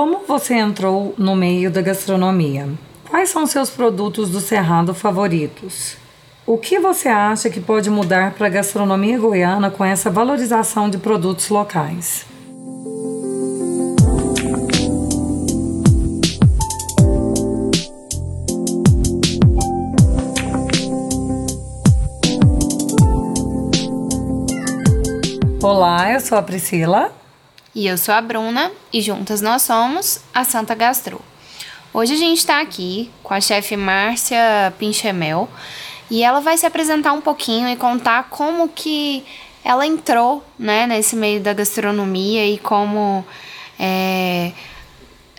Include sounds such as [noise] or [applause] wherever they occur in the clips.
Como você entrou no meio da gastronomia? Quais são seus produtos do Cerrado favoritos? O que você acha que pode mudar para a gastronomia goiana com essa valorização de produtos locais? Olá, eu sou a Priscila. E eu sou a Bruna, e juntas nós somos a Santa Gastro. Hoje a gente está aqui com a chefe Márcia Pinchemel e ela vai se apresentar um pouquinho e contar como que ela entrou né, nesse meio da gastronomia e como é,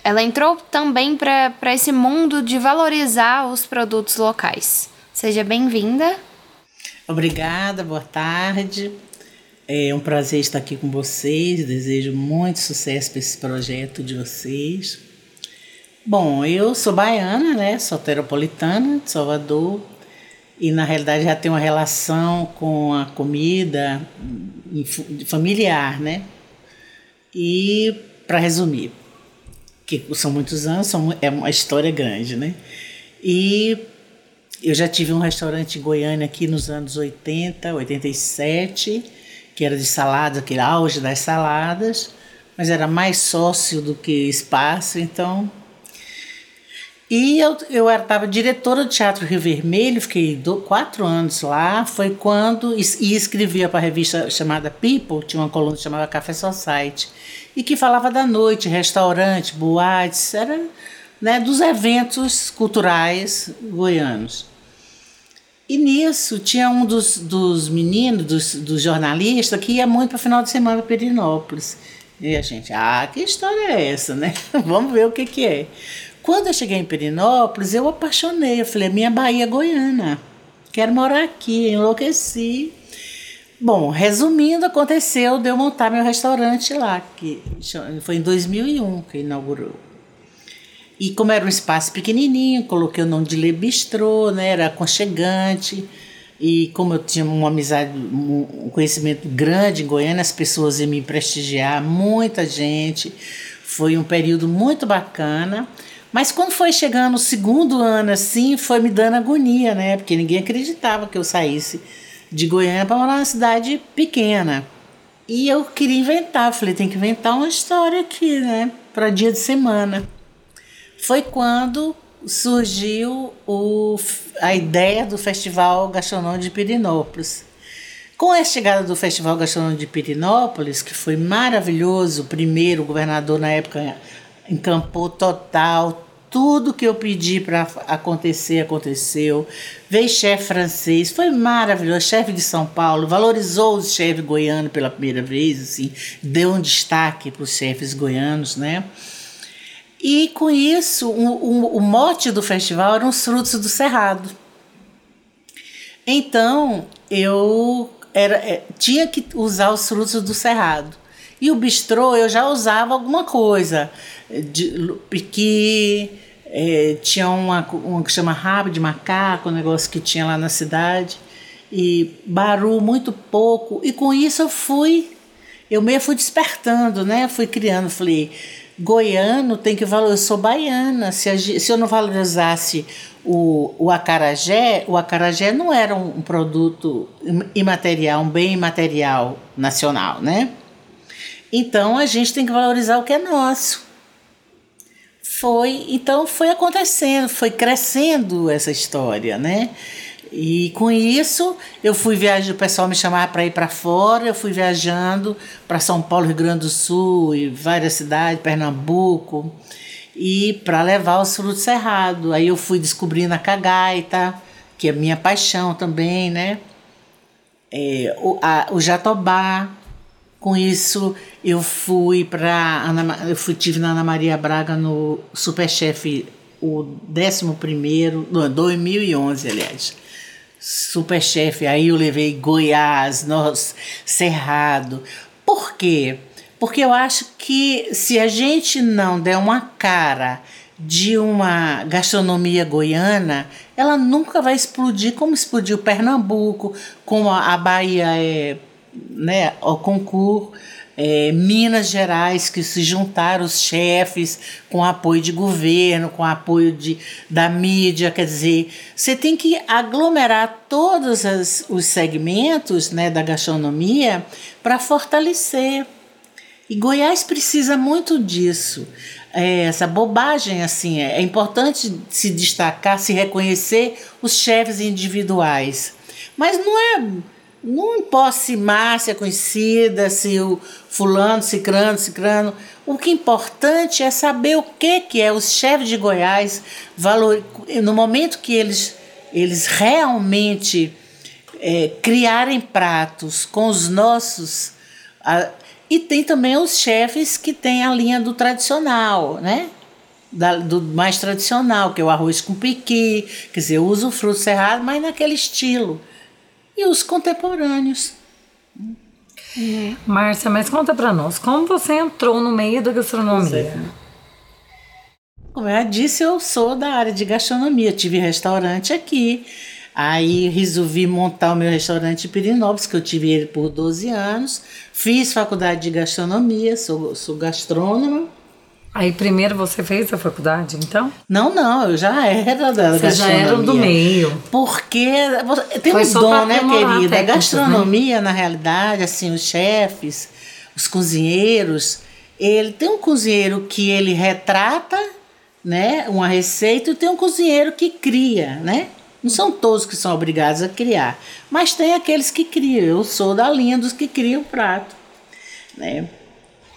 ela entrou também para esse mundo de valorizar os produtos locais. Seja bem-vinda. Obrigada, boa tarde. É um prazer estar aqui com vocês. Desejo muito sucesso para esse projeto de vocês. Bom, eu sou baiana, né? Soteropolitana de Salvador. E na realidade já tenho uma relação com a comida familiar, né? E para resumir, que são muitos anos, são, é uma história grande, né? E eu já tive um restaurante em Goiânia aqui nos anos 80, 87 que era de saladas, aquele auge das saladas, mas era mais sócio do que espaço, então. E eu, estava diretora do Teatro Rio Vermelho, fiquei do, quatro anos lá. Foi quando. E, e escrevia para a revista chamada People, tinha uma coluna chamada Café Society, e que falava da noite, restaurante, boates, era né, dos eventos culturais goianos. E nisso tinha um dos, dos meninos, dos, dos jornalistas, que ia muito para o final de semana para Perinópolis. E a gente, ah, que história é essa, né? [laughs] Vamos ver o que, que é. Quando eu cheguei em Perinópolis, eu apaixonei. Eu falei, minha Bahia Goiana. Quero morar aqui, enlouqueci. Bom, resumindo, aconteceu de eu montar meu restaurante lá, que foi em 2001 que inaugurou. E como era um espaço pequenininho, coloquei o nome de Le Bistrô, né? Era aconchegante. E como eu tinha uma amizade, um conhecimento grande em Goiânia, as pessoas iam me prestigiar, muita gente. Foi um período muito bacana. Mas quando foi chegando o segundo ano, assim, foi me dando agonia, né? Porque ninguém acreditava que eu saísse de Goiânia para morar numa cidade pequena. E eu queria inventar, falei, tem que inventar uma história aqui, né? Para dia de semana foi quando surgiu o, a ideia do Festival Gastronômico de Pirinópolis. Com a chegada do Festival Gastronômico de Pirinópolis, que foi maravilhoso, o primeiro o governador na época encampou total, tudo que eu pedi para acontecer, aconteceu. Veio chefe francês, foi maravilhoso, chefe de São Paulo, valorizou os chefes goianos pela primeira vez, assim, deu um destaque para os chefes goianos, né? E com isso, o, mote do festival eram os frutos do cerrado. Então, eu era, é, tinha que usar os frutos do cerrado. E o bistrô eu já usava alguma coisa, de piqui, é, tinha uma, uma que chama rabo de macaco, um negócio que tinha lá na cidade, e baru muito pouco. E com isso eu fui, eu meio fui despertando, né? Fui criando, falei, goiano tem que valorizar. Eu sou baiana. Se, se eu não valorizasse o, o acarajé, o acarajé não era um, um produto imaterial, um bem imaterial nacional, né? Então a gente tem que valorizar o que é nosso. Foi, então foi acontecendo, foi crescendo essa história, né? E com isso, eu fui viajar, o pessoal me chamava para ir para fora, eu fui viajando para São Paulo, Rio Grande do Sul e várias cidades, Pernambuco, e para levar os frutos cerrados. Aí eu fui descobrindo a cagaita, que é minha paixão também, né? É, o, a, o jatobá. Com isso, eu fui para eu fui tive na Ana Maria Braga no Superchef o 11 primeiro, 2011, aliás Superchef, aí eu levei Goiás, nós, Cerrado. Por quê? Porque eu acho que se a gente não der uma cara de uma gastronomia goiana, ela nunca vai explodir como explodiu Pernambuco, como a Bahia é, né, o concurso. É, Minas Gerais, que se juntaram os chefes com apoio de governo, com apoio de, da mídia. Quer dizer, você tem que aglomerar todos as, os segmentos né, da gastronomia para fortalecer. E Goiás precisa muito disso. É, essa bobagem assim é, é importante se destacar, se reconhecer os chefes individuais, mas não é não importa se Márcia é conhecida, se o fulano, cicrano, cicrano. O que é importante é saber o que, que é os chefes de Goiás, valor, no momento que eles, eles realmente é, criarem pratos com os nossos. A, e tem também os chefes que têm a linha do tradicional, né? Da, do mais tradicional, que é o arroz com piqui, quer dizer, usa o fruto cerrado, mas naquele estilo e os contemporâneos. É. Márcia, mas conta para nós, como você entrou no meio da gastronomia? É. Como eu disse, eu sou da área de gastronomia, tive restaurante aqui, aí resolvi montar o meu restaurante em Pirinópolis, que eu tive ele por 12 anos, fiz faculdade de gastronomia, sou, sou gastrônoma, Aí primeiro você fez a faculdade, então? Não, não, eu já era da Vocês já eram do meio. Porque tem Foi um dom, né, querida? A gastronomia, né? na realidade, assim, os chefes, os cozinheiros, ele tem um cozinheiro que ele retrata, né, uma receita e tem um cozinheiro que cria, né? Não são todos que são obrigados a criar, mas tem aqueles que criam. Eu sou da linha dos que criam o prato, né?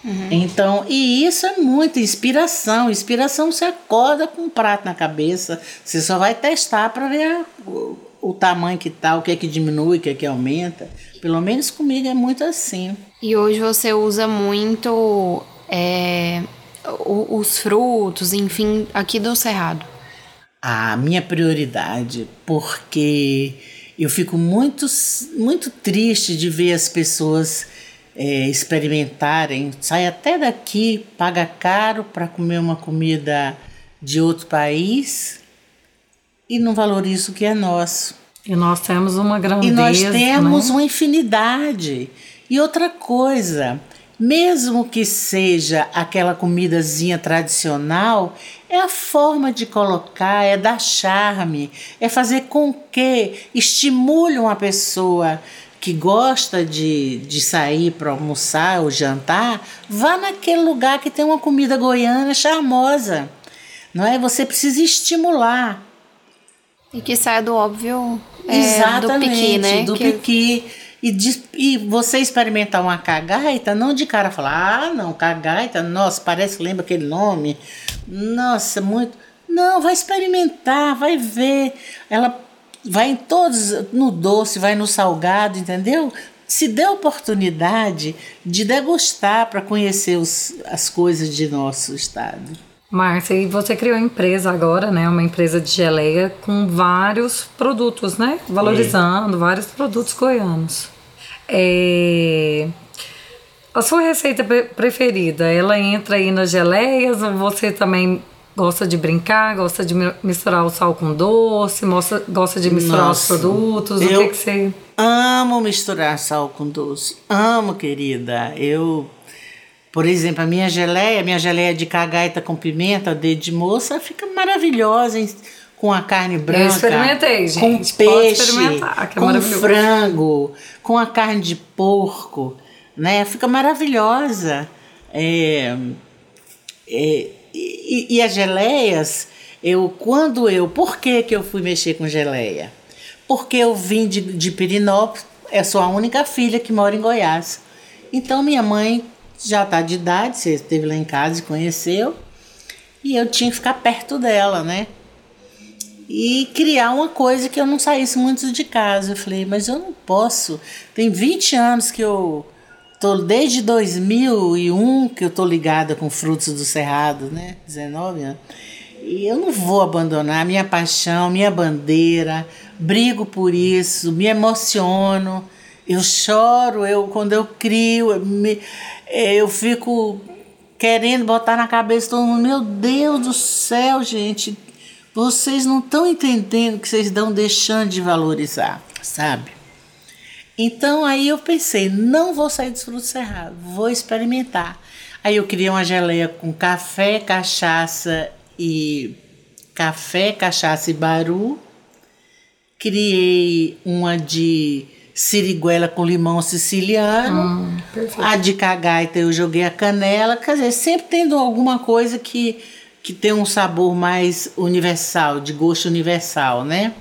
Uhum. Então, e isso é muita inspiração. Inspiração você acorda com um prato na cabeça, você só vai testar para ver o, o, tamanho que tá, o que é que diminui, o que é que aumenta. Pelo menos comigo é muito assim. E hoje você usa muito é, os frutos, enfim, aqui do Cerrado. A minha prioridade, porque eu fico muito, muito triste de ver as pessoas é, experimentarem, sai até daqui, paga caro para comer uma comida de outro país e não valoriza o que é nosso. E nós temos uma grandeza. E nós temos né? uma infinidade. E outra coisa, mesmo que seja aquela comidazinha tradicional, é a forma de colocar, é dar charme, é fazer com que estimule uma pessoa que gosta de, de sair para almoçar ou jantar, vá naquele lugar que tem uma comida goiana charmosa. Não é? Você precisa estimular. E que saia do óbvio é, Exatamente, do piqui, né? Do que... piqui. E, de, e você experimentar uma cagaita, não de cara falar, ah, não, cagaita, nossa, parece que lembra aquele nome. Nossa, muito. Não, vai experimentar, vai ver. Ela vai em todos, no doce, vai no salgado, entendeu? Se dê a oportunidade de degustar para conhecer os, as coisas de nosso estado. Márcia, e você criou uma empresa agora, né? Uma empresa de geleia com vários produtos, né? Valorizando é. vários produtos goianos. É... A sua receita preferida, ela entra aí nas geleias ou você também gosta de brincar, gosta de misturar o sal com doce, gosta, gosta de misturar Nossa, os produtos? O que, que você. Amo misturar sal com doce. Amo, querida. Eu. Por exemplo, a minha geleia, minha geleia de cagaita com pimenta, dedo de moça, fica maravilhosa, hein? com a carne branca. Eu experimentei, gente. Com peixe, é com frango, com a carne de porco, né? Fica maravilhosa. É, é, e, e, as geleias, eu quando eu. Por que, que eu fui mexer com geleia? Porque eu vim de, de Pirinópolis, é sou a única filha que mora em Goiás. Então minha mãe já está de idade, você esteve lá em casa e conheceu, e eu tinha que ficar perto dela, né? E criar uma coisa que eu não saísse muito de casa. Eu falei, mas eu não posso. Tem 20 anos que eu Tô desde 2001 que eu tô ligada com Frutos do Cerrado, né? 19 anos. E eu não vou abandonar minha paixão, minha bandeira. Brigo por isso, me emociono. Eu choro, eu quando eu crio, eu, me, eu fico querendo botar na cabeça todo mundo, meu Deus do céu, gente, vocês não estão entendendo que vocês estão deixando de valorizar, sabe? Então aí eu pensei, não vou sair dos frutos cerrados, vou experimentar. Aí eu criei uma geleia com café, cachaça e café, cachaça e baru. Criei uma de siriguela com limão siciliano. Hum, a de cagaita eu joguei a canela. Quer dizer, sempre tendo alguma coisa que, que tem um sabor mais universal, de gosto universal, né?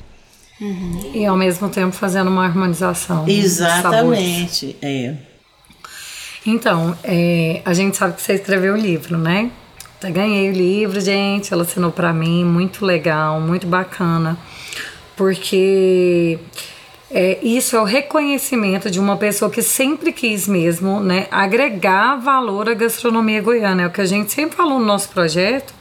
E ao mesmo tempo fazendo uma harmonização. Exatamente. É. Então, é, a gente sabe que você escreveu o livro, né? Até ganhei o livro, gente. Ela assinou pra mim, muito legal, muito bacana. Porque é, isso é o reconhecimento de uma pessoa que sempre quis mesmo, né? Agregar valor à gastronomia goiana. É o que a gente sempre falou no nosso projeto.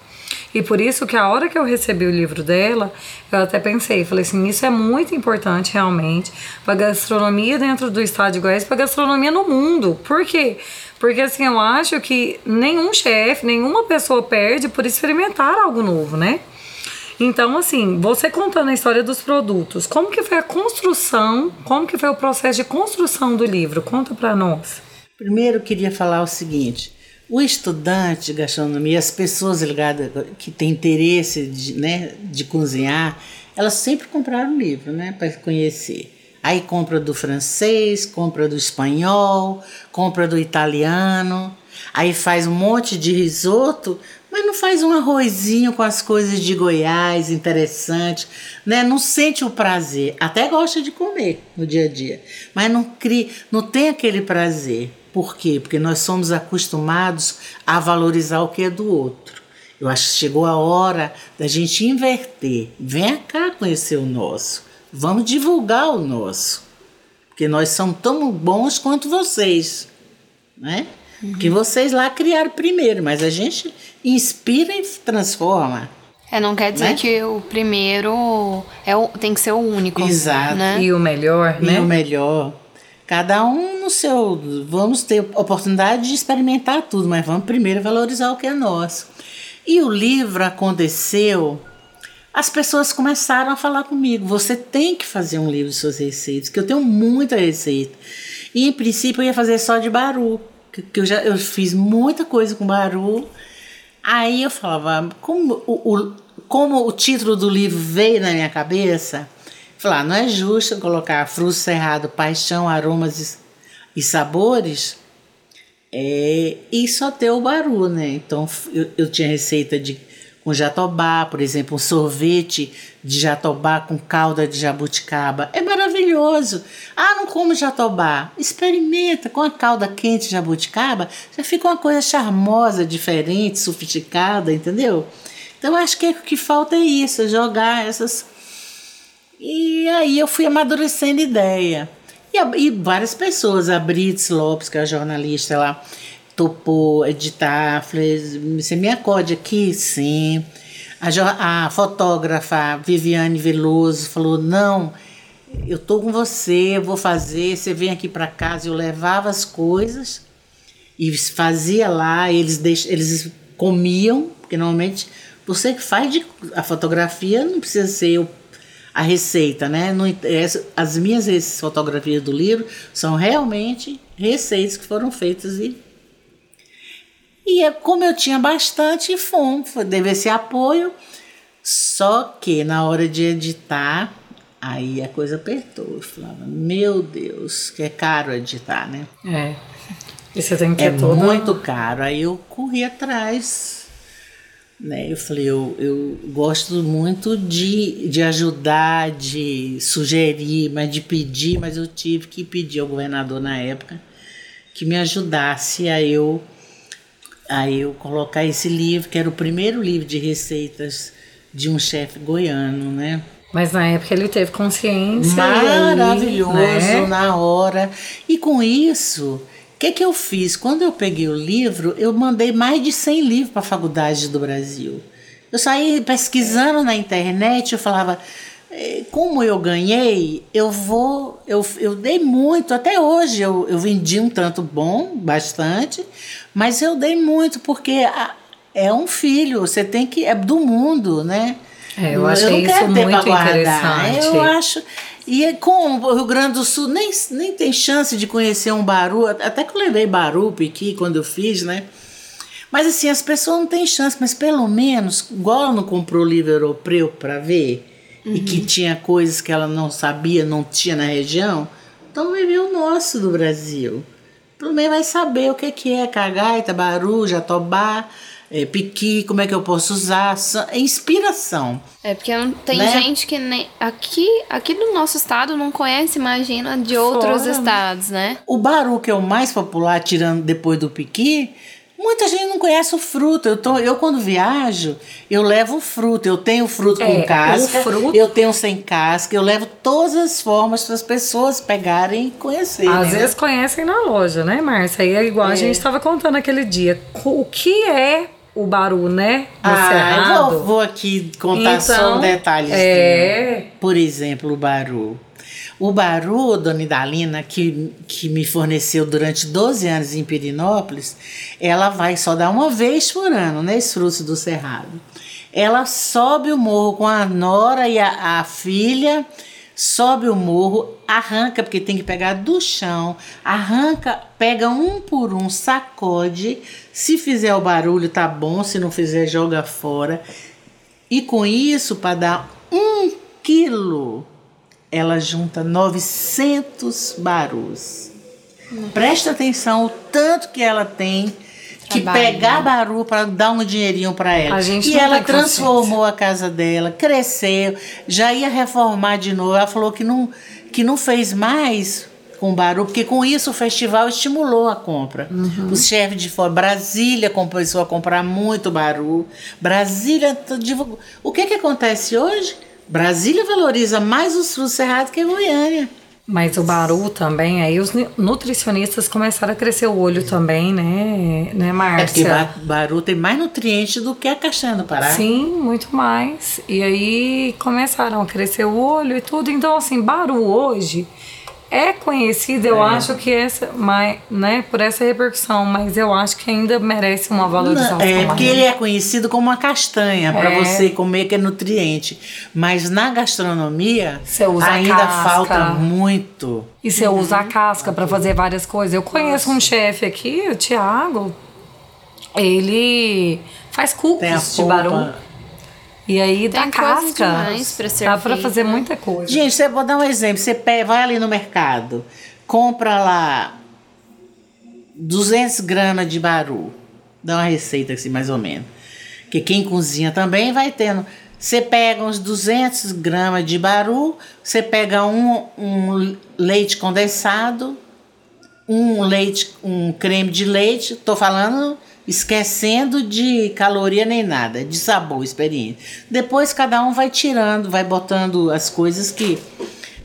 E por isso que a hora que eu recebi o livro dela, eu até pensei, falei assim, isso é muito importante realmente para gastronomia dentro do estado de Goiás, para gastronomia no mundo. Por quê? Porque assim, eu acho que nenhum chefe, nenhuma pessoa perde por experimentar algo novo, né? Então, assim, você contando a história dos produtos, como que foi a construção, como que foi o processo de construção do livro? Conta para nós. Primeiro eu queria falar o seguinte: o estudante de gastronomia, as pessoas ligadas que têm interesse de, né, de cozinhar, elas sempre compraram livro, né, para conhecer. Aí compra do francês, compra do espanhol, compra do italiano, aí faz um monte de risoto, mas não faz um arrozinho com as coisas de Goiás, interessante, né? Não sente o prazer, até gosta de comer no dia a dia, mas não cria, não tem aquele prazer. Por quê? Porque nós somos acostumados a valorizar o que é do outro. Eu acho que chegou a hora da gente inverter. Venha cá conhecer o nosso. Vamos divulgar o nosso. Porque nós somos tão bons quanto vocês, né? Porque vocês lá criaram primeiro, mas a gente inspira e transforma. É, não quer dizer Né? que o primeiro é o, tem que ser o único. Exato. Né? E o melhor, E né? o melhor. Cada um no seu. Vamos ter oportunidade de experimentar tudo, mas vamos primeiro valorizar o que é nosso. E o livro aconteceu. As pessoas começaram a falar comigo: você tem que fazer um livro de suas receitas, que eu tenho muita receita. E em princípio eu ia fazer só de baru, que, eu já eu fiz muita coisa com baru. Aí eu falava, como o, o, como o título do livro veio na minha cabeça, falar, não é justo colocar fruto cerrado, paixão, aromas e, e sabores é, e só ter o baru, né? Então eu, eu tinha receita de com jatobá, por exemplo, um sorvete de jatobá com calda de jabuticaba. É maravilhoso. Ah, não como jatobá. Experimenta com a calda quente de jabuticaba, já fica uma coisa charmosa, diferente, sofisticada, entendeu? Então acho que o que falta é isso, jogar essas e aí eu fui amadurecendo ideia. E, e várias pessoas, a Brits Lopes, que é a jornalista lá, topou editar, falei, você me acode aqui? Sim. A, a fotógrafa Viviane Veloso falou, não, eu tô com você, eu vou fazer, você vem aqui para casa, eu levava as coisas e fazia lá, eles, eles comiam, porque normalmente você que faz de, a fotografia não precisa ser o, a receita, né? Não, essa- as minhas fotografias do livro são realmente receitas que foram feitas e e é como eu tinha bastante fome, teve esse apoio, só que na hora de editar, aí a coisa apertou. Eu falava, meu Deus, que é caro editar, né? É. E você tem que ter É toda... muito caro. Aí eu corri atrás. Né? Eu falei, eu, eu gosto muito de, de ajudar, de sugerir, mas de pedir, mas eu tive que pedir ao governador na época que me ajudasse a eu, a eu colocar esse livro, que era o primeiro livro de receitas de um chefe goiano, né? Mas na época ele teve consciência. e aí, Maravilhoso né? na hora. E com isso, que, que eu fiz? Quando eu peguei o livro, eu mandei mais de 100 livros para a faculdade do Brasil. Eu saí pesquisando na internet, eu falava, "Eh, como eu ganhei, eu vou. Eu, eu dei muito, até hoje eu, eu vendi um tanto bom, bastante, mas eu dei muito, porque a- é um filho, você tem que. É do mundo, né? É, eu achei não isso quero ter muito guardar. interessante. Eu acho. E com o Rio Grande do Sul nem, nem tem chance de conhecer um baru, até que eu levei baru, piqui, quando eu fiz, né? Mas assim, as pessoas não têm chance, mas pelo menos, igual ela não comprou o livro europeu para ver, uhum. e que uhum. tinha coisas que ela não sabia, não tinha na região, então vai ver o nosso do Brasil. Pelo menos vai saber o que, que é cagaita, baru, jatobá, é, piqui, como é que eu posso usar, é inspiração. É, porque tem né? gente que nem. Aqui, aqui do nosso estado não conhece, imagina, de outros Fora. estados, né? O baru que é o mais popular, tirando depois do piqui, Muita gente não conhece o fruto. Eu, tô, eu quando viajo, eu levo fruto. Eu tenho fruto é, com casca, fruto... eu tenho sem casca. Eu levo todas as formas para as pessoas pegarem e conhecerem. Às né? vezes conhecem na loja, né, Márcia? E é igual é. a gente estava contando aquele dia. O que é o baru, né? No ah, cerrado. eu vou, vou aqui contar então, só um detalhe. É. Por exemplo, o baru. O Baru, Dona Idalina, que, que me forneceu durante 12 anos em Pirinópolis, ela vai só dar uma vez por ano, né? Esse fruto do Cerrado. Ela sobe o morro com a nora e a, a filha, sobe o morro, arranca, porque tem que pegar do chão, arranca, pega um por um, sacode. Se fizer o barulho, tá bom, se não fizer, joga fora. E com isso, para dar um quilo ela junta 900 barus. Presta atenção o tanto que ela tem que Trabalho, pegar né? baru para dar um dinheirinho para ela. e ela transformou a casa dela, cresceu, já ia reformar de novo. Ela falou que não, que não fez mais com baru, porque com isso o festival estimulou a compra. Uhum. Os chefes de fora, Brasília começou a comprar muito baru. Brasília divulgou. O que que acontece hoje? Brasília valoriza mais os frutos cerrados que Goiânia. Mas o baru também, aí os nutricionistas começaram a crescer o olho também, né, né, Márcia? É porque baru tem mais nutrientes do que a castanha do Pará. Sim, muito mais. E aí começaram a crescer o olho e tudo. Então, assim, baru hoje é conhecido, eu é. acho que essa, mas, né, por essa repercussão, mas eu acho que ainda merece uma valorização. É, porque ele é conhecido como uma castanha, é. para você comer que é nutriente. Mas na gastronomia ainda casca. falta muito. E você uhum. usa a casca para fazer várias coisas. Eu conheço Nossa. um chefe aqui, o Thiago, ele faz cookies de barulho. E aí Tem da casca pra ser dá para fazer muita coisa. Gente, você vou dar um exemplo. Você vai ali no mercado, compra lá 200 gramas de baru. Dá uma receita assim, mais ou menos. Que quem cozinha também vai tendo. Você pega uns 200 gramas de baru, você pega um, um leite condensado, um leite, um creme de leite. Tô falando esquecendo de caloria nem nada, de sabor, experiência. Depois cada um vai tirando, vai botando as coisas que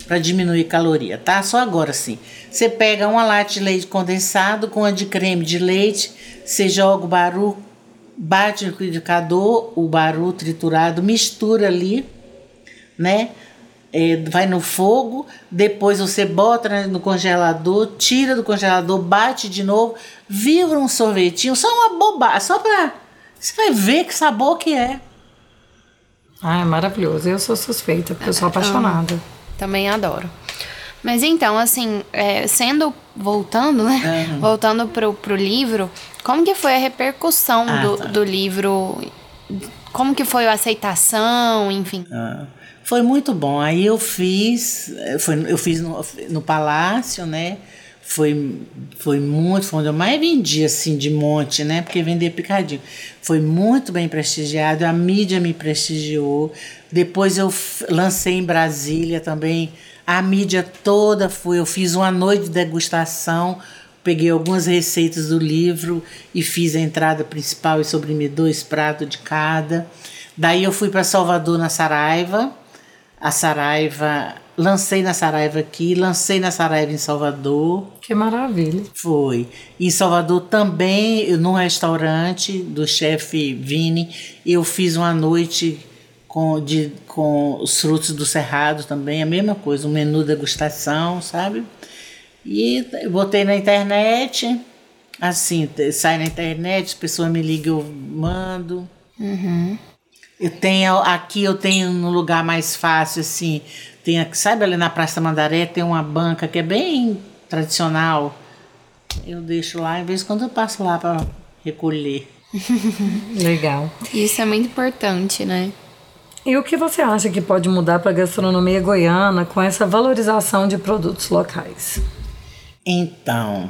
para diminuir caloria, tá? Só agora sim. Você pega uma lata de leite condensado com a de creme de leite, você joga o baru, bate no liquidificador, o baru triturado, mistura ali, né? É, vai no fogo, depois você bota no congelador, tira do congelador, bate de novo, vira um sorvetinho, só uma bobagem, só pra. Você vai ver que sabor que é. Ah, é maravilhoso. Eu sou suspeita, porque eu sou apaixonada. Também adoro. Mas então, assim, é, sendo. Voltando, né? Uhum. Voltando pro, pro livro, como que foi a repercussão ah, do, tá. do livro? Como que foi a aceitação, enfim? Ah. Foi muito bom. Aí eu fiz, foi, eu fiz no, no Palácio, né? Foi, foi muito, foi onde eu mais vendi, assim, de monte, né? Porque vender picadinho. Foi muito bem prestigiado, a mídia me prestigiou. Depois eu lancei em Brasília também, a mídia toda foi. Eu fiz uma noite de degustação, peguei algumas receitas do livro e fiz a entrada principal e sobremesa, dois pratos de cada. Daí eu fui para Salvador, na Saraiva, a Saraiva. Lancei na Saraiva aqui, lancei na Saraiva em Salvador. Que maravilha. Foi. Em Salvador também, num restaurante do chefe Vini, eu fiz uma noite com, de, com os frutos do cerrado também, a mesma coisa, um menu degustação, sabe? E botei na internet, assim, sai na internet, as pessoas me ligam, eu mando. Uhum. Eu tenho aqui eu tenho no lugar mais fácil assim, tem sabe ali na Praça Mandaré tem uma banca que é bem tradicional. Eu deixo lá, em vez de quando eu passo lá para recolher. [laughs] Legal. Isso é muito importante, né? E o que você acha que pode mudar para a gastronomia goiana com essa valorização de produtos locais? Então,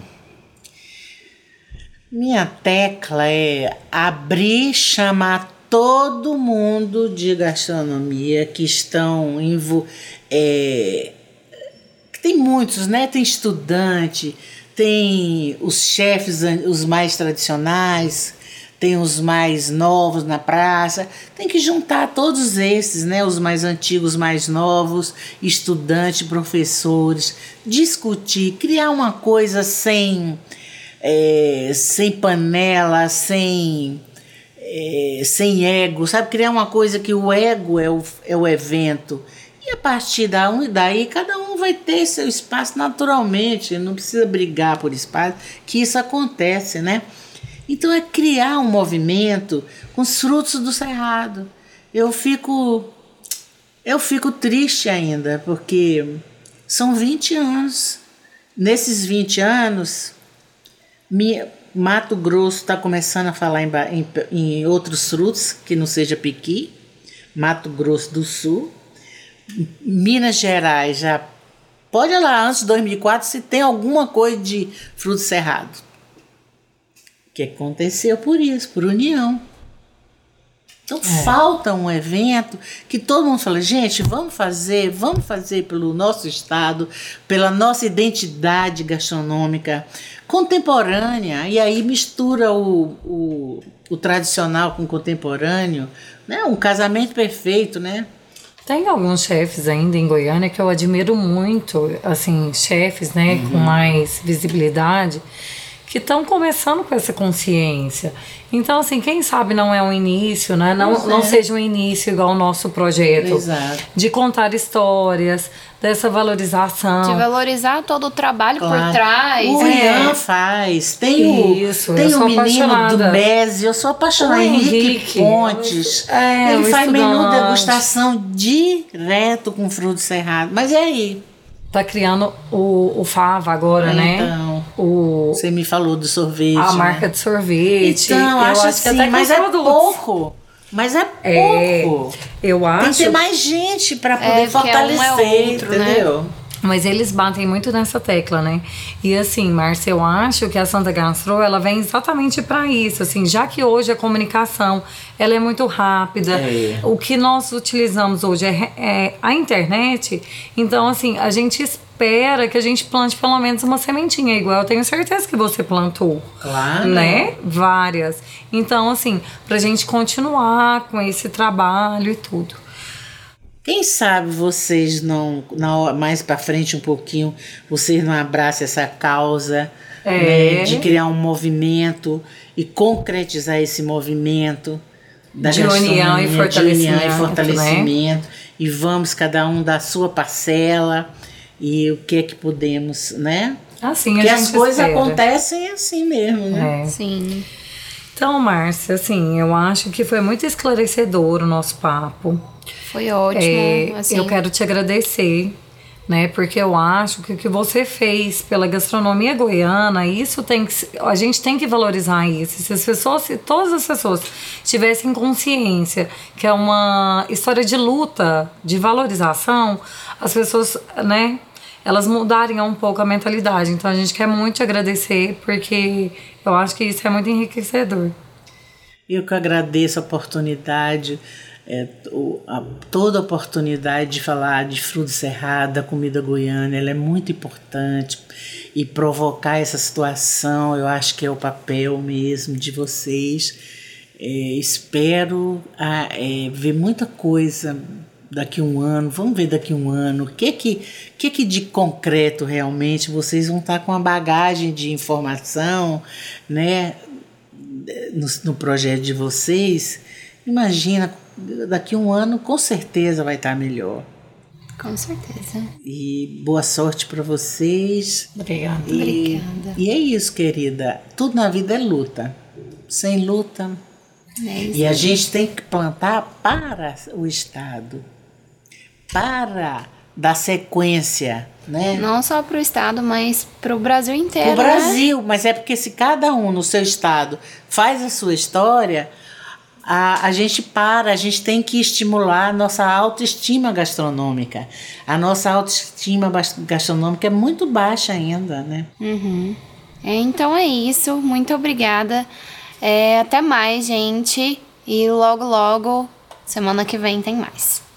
minha tecla é abrir, chamar todo mundo de gastronomia que estão. É, tem muitos, né? Tem estudante, tem os chefes, os mais tradicionais, tem os mais novos na praça, tem que juntar todos esses, né, os mais antigos, mais novos, estudantes, professores, discutir, criar uma coisa sem, é, sem panela, sem, é, sem ego, sabe? Criar uma coisa que o ego é o, é o evento. E a partir daí, cada um vai ter seu espaço naturalmente, não precisa brigar por espaço, que isso acontece, né? Então é criar um movimento com os frutos do cerrado. Eu fico eu fico triste ainda, porque são 20 anos. Nesses 20 anos, minha, Mato Grosso está começando a falar em, em, em, outros frutos que não seja piqui. Mato Grosso do Sul. Minas Gerais já. Pode olhar antes de 2004 se tem alguma coisa de fruto cerrado que aconteceu por isso, por união. Então é. falta um evento que todo mundo fala, gente, vamos fazer, vamos fazer pelo nosso estado, pela nossa identidade gastronômica contemporânea, e aí mistura o, o, o tradicional com o contemporâneo, né? um casamento perfeito, né? Tem alguns chefes ainda em Goiânia que eu admiro muito, assim, chefes, né, uhum. com mais visibilidade, que estão começando com essa consciência. Então, assim, quem sabe não é um início, né? Não, é. não seja um início igual o nosso projeto. Exato. De contar histórias, dessa valorização. De valorizar todo o trabalho claro. por trás. O é. Ian faz. Tem Isso, o, tem o menino apaixonada. do Beze, eu sou apaixonada. Henrique, Henrique Pontes. É, Ele faz estudante. menu degustação direto com fruto cerrado. Mas e aí? Tá criando o, o Fava agora, né? Então, o, você me falou do sorvete. A né? marca de sorvete. Então, eu acho, que até mas é pouco. Mas é, é pouco. eu acho. Tem que ter mais gente para poder é, fortalecer, é um é outro, né? entendeu? Né? Mas eles batem muito nessa tecla, né? E assim, Márcia, eu acho que a Santa Gastro, ela vem exatamente para isso, assim, já que hoje a comunicação, ela é muito rápida, é. o que nós utilizamos hoje é, é, a internet, então assim, a gente espera que a gente plante pelo menos uma sementinha igual eu tenho certeza que você plantou. Claro. Né? Várias. Então, assim, pra gente continuar com esse trabalho e tudo. Quem sabe vocês não, não mais para frente um pouquinho, vocês não abraçam essa causa é. né, de criar um movimento e concretizar esse movimento da de união e fortalecimento, de união e fortalecimento né? e vamos cada um dar sua parcela e o que é que podemos, né? Assim, Porque as coisas espera. acontecem assim mesmo, né? É. Sim. Então, Márcia, assim, eu acho que foi muito esclarecedor o nosso papo. Foi ótimo. É, assim. Eu quero te agradecer, né? Porque eu acho que o que você fez pela gastronomia goiana, isso tem que. A gente tem que valorizar isso. Se as pessoas, se todas as pessoas tivessem consciência que é uma história de luta, de valorização, as pessoas, né? Elas mudarem um pouco a mentalidade. Então a gente quer muito te agradecer, porque eu acho que isso é muito enriquecedor. Eu que agradeço a oportunidade é, o, a, toda oportunidade de falar de fruto cerrado, da comida goiana, ela é muito importante e provocar essa situação, eu acho que é o papel mesmo de vocês. É, espero a, é, ver muita coisa daqui um ano, vamos ver daqui um ano, o que que, que que de concreto realmente vocês vão estar com a bagagem de informação, né, no, no projeto de vocês, imagina daqui um ano com certeza vai estar melhor. Com certeza. E boa sorte para vocês. Obrigada. E, Obrigada. E é isso, querida. Tudo na vida é luta. Sem luta. É isso. E a gente tem que plantar para o Estado, para dar sequência, né? Não só para o estado, mas para o Brasil inteiro. O né? Brasil, mas é porque se cada um no seu estado faz a sua história, a, a gente para, a gente tem que estimular a nossa autoestima gastronômica. A nossa autoestima gastronômica é muito baixa ainda, né? Uhum. É, então é isso. Muito obrigada. É, até mais, gente. E logo, logo, semana que vem tem mais.